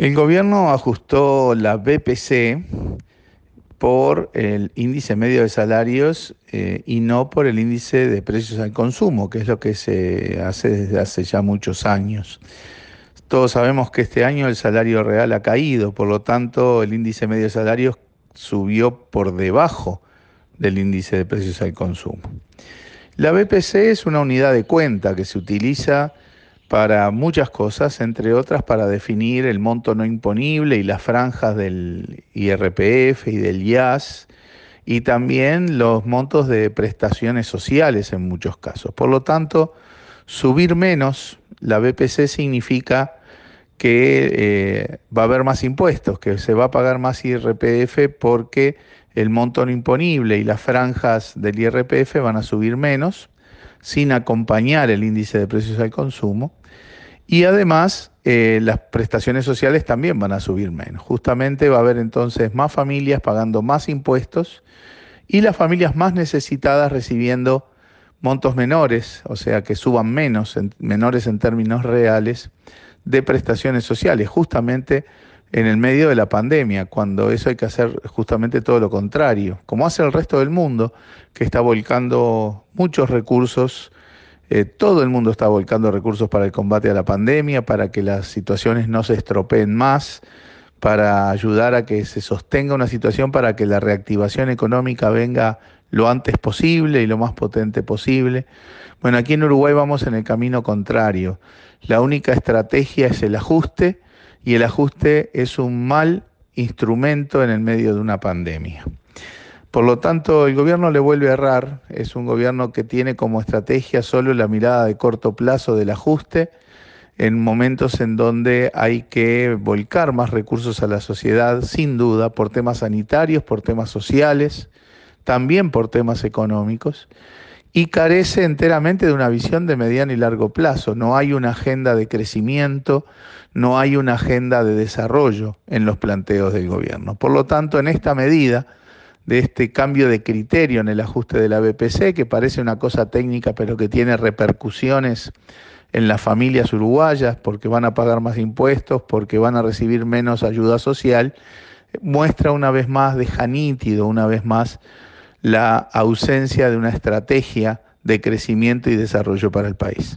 El gobierno ajustó la BPC por el índice medio de salarios eh, y no por el índice de precios al consumo, que es lo que se hace desde hace ya muchos años. Todos sabemos que este año el salario real ha caído, por lo tanto el índice medio de salarios subió por debajo del índice de precios al consumo. La BPC es una unidad de cuenta que se utiliza para muchas cosas, entre otras para definir el monto no imponible y las franjas del IRPF y del IAS y también los montos de prestaciones sociales en muchos casos. Por lo tanto, subir menos la BPC significa que eh, va a haber más impuestos, que se va a pagar más IRPF porque el monto no imponible y las franjas del IRPF van a subir menos sin acompañar el índice de precios al consumo y además, eh, las prestaciones sociales también van a subir menos. Justamente va a haber entonces más familias pagando más impuestos y las familias más necesitadas recibiendo montos menores, o sea, que suban menos, menores en términos reales, de prestaciones sociales, justamente en el medio de la pandemia, cuando eso hay que hacer justamente todo lo contrario, como hace el resto del mundo, que está volcando muchos recursos eh, todo el mundo está volcando recursos para el combate a la pandemia, para que las situaciones no se estropeen más, para ayudar a que se sostenga una situación para que la reactivación económica venga lo antes posible y lo más potente posible. Bueno, aquí en Uruguay vamos en el camino contrario. La única estrategia es el ajuste y el ajuste es un mal instrumento en el medio de una pandemia. Por lo tanto, el gobierno le vuelve a errar, es un gobierno que tiene como estrategia solo la mirada de corto plazo del ajuste en momentos en donde hay que volcar más recursos a la sociedad, sin duda, por temas sanitarios, por temas sociales, también por temas económicos, y carece enteramente de una visión de mediano y largo plazo. No hay una agenda de crecimiento, no hay una agenda de desarrollo en los planteos del gobierno. Por lo tanto, en esta medida, de este cambio de criterio en el ajuste de la BPC, que parece una cosa técnica, pero que tiene repercusiones en las familias uruguayas, porque van a pagar más impuestos, porque van a recibir menos ayuda social, muestra una vez más, deja nítido una vez más la ausencia de una estrategia de crecimiento y desarrollo para el país.